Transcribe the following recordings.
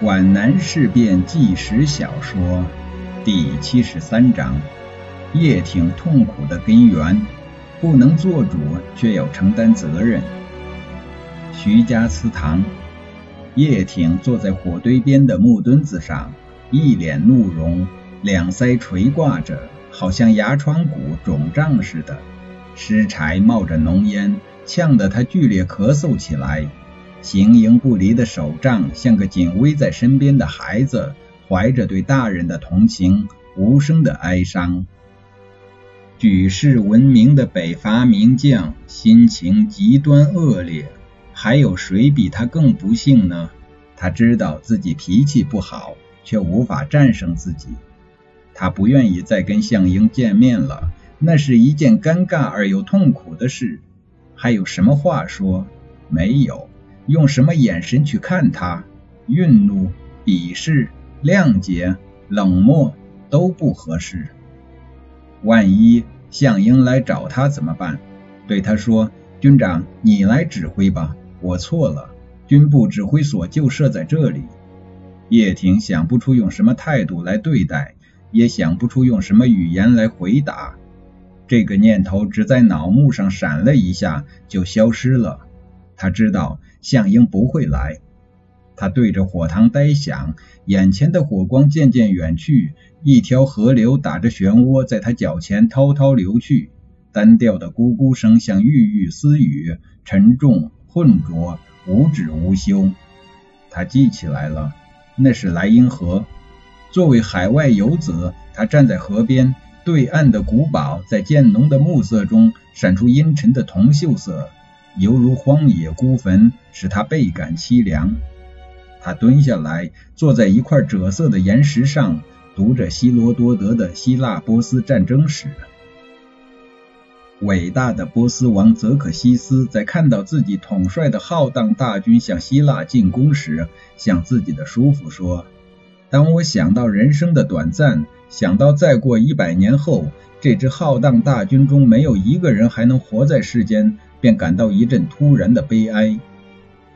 皖南事变纪实小说第七十三章：叶挺痛苦的根源，不能做主，却要承担责任。徐家祠堂，叶挺坐在火堆边的木墩子上，一脸怒容，两腮垂挂着，好像牙床骨肿胀似的。尸柴冒着浓烟，呛得他剧烈咳嗽起来。形影不离的手杖，像个紧偎在身边的孩子，怀着对大人的同情，无声的哀伤。举世闻名的北伐名将，心情极端恶劣。还有谁比他更不幸呢？他知道自己脾气不好，却无法战胜自己。他不愿意再跟项英见面了。那是一件尴尬而又痛苦的事，还有什么话说？没有，用什么眼神去看他？愠怒、鄙视、谅解、冷漠都不合适。万一向英来找他怎么办？对他说：“军长，你来指挥吧，我错了。军部指挥所就设在这里。”叶挺想不出用什么态度来对待，也想不出用什么语言来回答。这个念头只在脑幕上闪了一下，就消失了。他知道向英不会来。他对着火塘呆想，眼前的火光渐渐远去，一条河流打着漩涡，在他脚前滔滔流去。单调的咕咕声像郁郁私语，沉重浑浊，无止无休。他记起来了，那是莱茵河。作为海外游子，他站在河边。对岸的古堡在渐浓的暮色中闪出阴沉的铜锈色，犹如荒野孤坟，使他倍感凄凉。他蹲下来，坐在一块赭色的岩石上，读着希罗多德的《希腊波斯战争史》。伟大的波斯王泽可西斯在看到自己统帅的浩荡大军向希腊进攻时，向自己的叔父说：“当我想到人生的短暂。”想到再过一百年后，这支浩荡大军中没有一个人还能活在世间，便感到一阵突然的悲哀。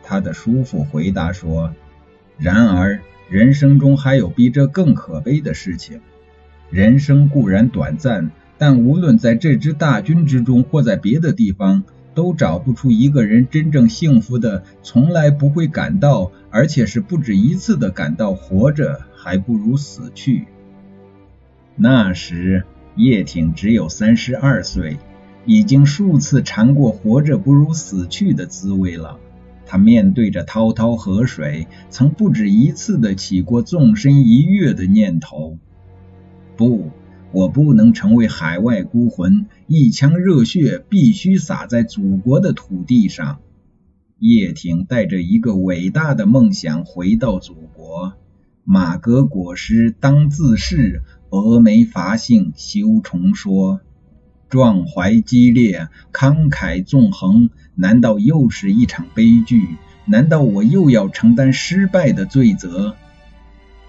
他的叔父回答说：“然而，人生中还有比这更可悲的事情。人生固然短暂，但无论在这支大军之中，或在别的地方，都找不出一个人真正幸福的，从来不会感到，而且是不止一次的感到活着还不如死去。”那时，叶挺只有三十二岁，已经数次尝过活着不如死去的滋味了。他面对着滔滔河水，曾不止一次的起过纵身一跃的念头。不，我不能成为海外孤魂，一腔热血必须洒在祖国的土地上。叶挺带着一个伟大的梦想回到祖国。马革裹尸当自是，峨眉伐幸休重说。壮怀激烈，慷慨纵横，难道又是一场悲剧？难道我又要承担失败的罪责？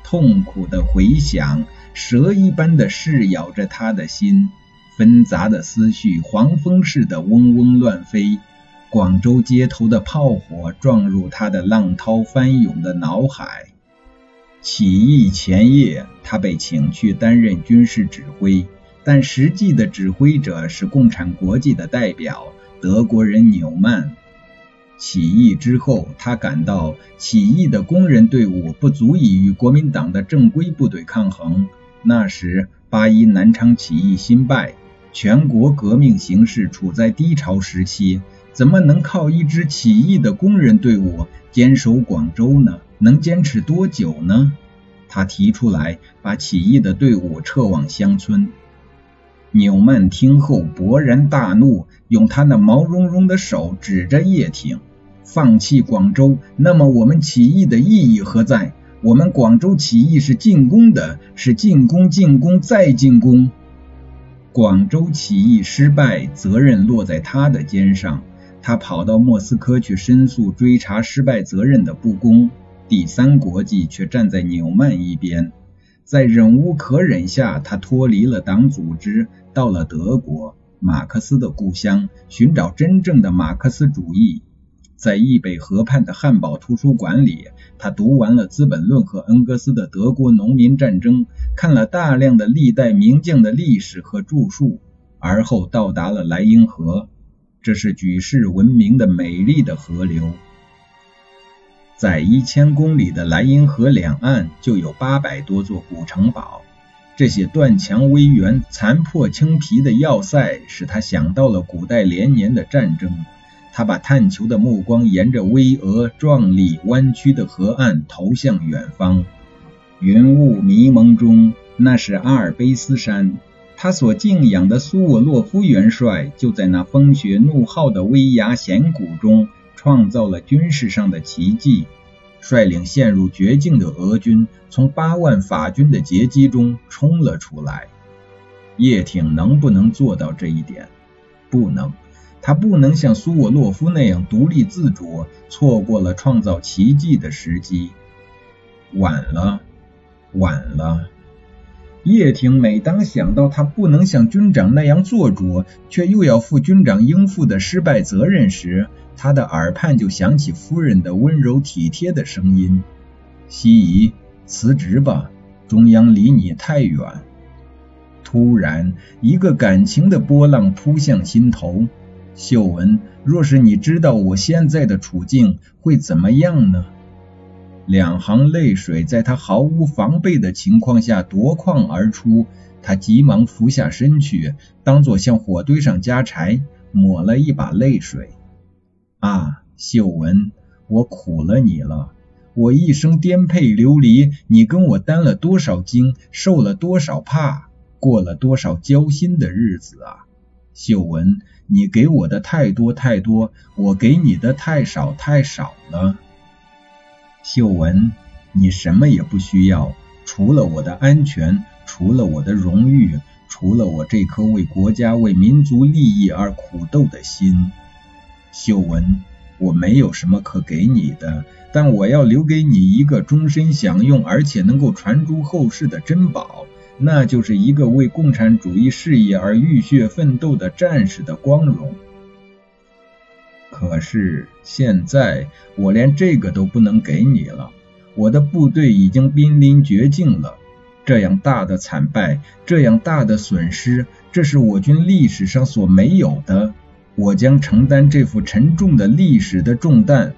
痛苦的回响，蛇一般的噬咬着他的心，纷杂的思绪，黄蜂似的嗡嗡乱飞。广州街头的炮火撞入他的浪涛翻涌的脑海。起义前夜，他被请去担任军事指挥，但实际的指挥者是共产国际的代表德国人纽曼。起义之后，他感到起义的工人队伍不足以与国民党的正规部队抗衡。那时，八一南昌起义新败，全国革命形势处在低潮时期，怎么能靠一支起义的工人队伍坚守广州呢？能坚持多久呢？他提出来把起义的队伍撤往乡村。纽曼听后勃然大怒，用他那毛茸茸的手指着叶挺：“放弃广州，那么我们起义的意义何在？我们广州起义是进攻的，是进攻、进攻再进攻。广州起义失败，责任落在他的肩上。他跑到莫斯科去申诉追查失败责任的不公。”第三国际却站在纽曼一边，在忍无可忍下，他脱离了党组织，到了德国，马克思的故乡，寻找真正的马克思主义。在易北河畔的汉堡图书馆里，他读完了《资本论》和恩格斯的《德国农民战争》，看了大量的历代名将的历史和著述，而后到达了莱茵河。这是举世闻名的美丽的河流。在一千公里的莱茵河两岸，就有八百多座古城堡。这些断墙危垣、残破青皮的要塞，使他想到了古代连年的战争。他把探求的目光沿着巍峨、壮丽、弯曲的河岸投向远方。云雾迷蒙中，那是阿尔卑斯山。他所敬仰的苏沃洛夫元帅，就在那风雪怒号的威崖险谷中，创造了军事上的奇迹，率领陷入绝境的俄军，从八万法军的截击中冲了出来。叶挺能不能做到这一点？不能。他不能像苏沃洛夫那样独立自主，错过了创造奇迹的时机。晚了，晚了。叶挺每当想到他不能像军长那样做主，却又要负军长应负的失败责任时，他的耳畔就响起夫人的温柔体贴的声音：“西夷，辞职吧，中央离你太远。”突然，一个感情的波浪扑向心头。秀文，若是你知道我现在的处境，会怎么样呢？两行泪水在他毫无防备的情况下夺眶而出，他急忙俯下身去，当作向火堆上加柴，抹了一把泪水。啊，秀文，我苦了你了，我一生颠沛流离，你跟我担了多少惊，受了多少怕，过了多少交心的日子啊！秀文，你给我的太多太多，我给你的太少太少了。秀文，你什么也不需要，除了我的安全，除了我的荣誉，除了我这颗为国家、为民族利益而苦斗的心。秀文，我没有什么可给你的，但我要留给你一个终身享用，而且能够传诸后世的珍宝。那就是一个为共产主义事业而浴血奋斗的战士的光荣。可是现在我连这个都不能给你了，我的部队已经濒临绝境了。这样大的惨败，这样大的损失，这是我军历史上所没有的。我将承担这副沉重的历史的重担。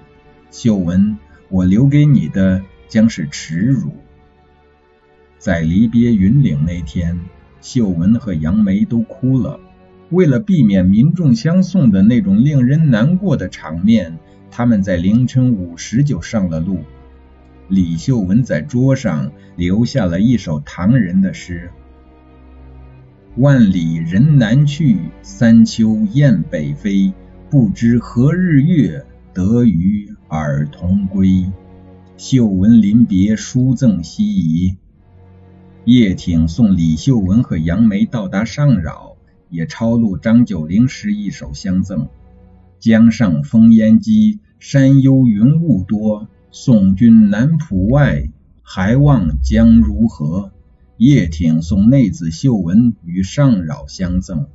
秀文，我留给你的将是耻辱。在离别云岭那天，秀文和杨梅都哭了。为了避免民众相送的那种令人难过的场面，他们在凌晨五时就上了路。李秀文在桌上留下了一首唐人的诗：“万里人南去，三秋雁北飞。不知何日月，得与尔同归。”秀文临别书赠西夷。叶挺送李秀文和杨梅到达上饶，也抄录张九龄诗一首相赠：江上风烟积，山幽云雾多。送君南浦外，还望江如何？叶挺送内子秀文与上饶相赠。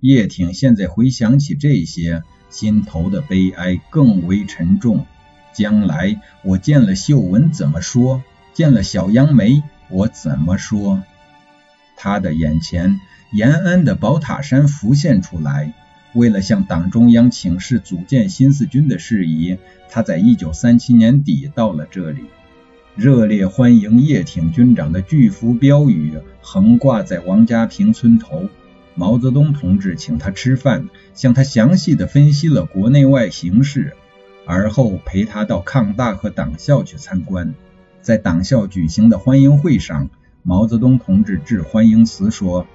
叶挺现在回想起这些，心头的悲哀更为沉重。将来我见了秀文怎么说？见了小杨梅？我怎么说？他的眼前，延安的宝塔山浮现出来。为了向党中央请示组建新四军的事宜，他在一九三七年底到了这里。热烈欢迎叶挺军长的巨幅标语横挂在王家坪村头。毛泽东同志请他吃饭，向他详细的分析了国内外形势，而后陪他到抗大和党校去参观。在党校举行的欢迎会上，毛泽东同志致欢迎词说：“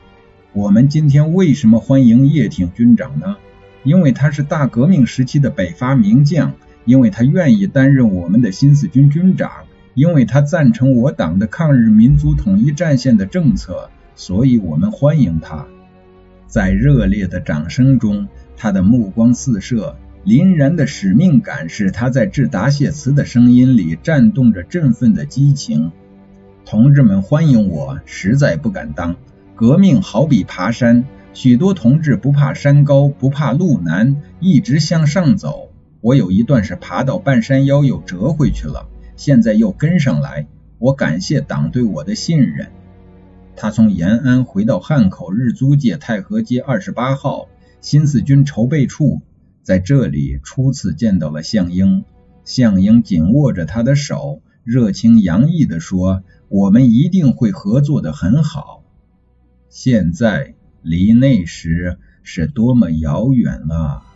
我们今天为什么欢迎叶挺军长呢？因为他是大革命时期的北伐名将，因为他愿意担任我们的新四军军长，因为他赞成我党的抗日民族统一战线的政策，所以我们欢迎他。”在热烈的掌声中，他的目光四射。凛然的使命感使他在致答谢词的声音里颤动着振奋的激情。同志们欢迎我，实在不敢当。革命好比爬山，许多同志不怕山高，不怕路难，一直向上走。我有一段是爬到半山腰又折回去了，现在又跟上来。我感谢党对我的信任。他从延安回到汉口日租界太和街二十八号新四军筹备处，在这里初次见到了项英。项英紧握着他的手，热情洋溢地说：“我们一定会合作的很好。”现在离那时是多么遥远啊！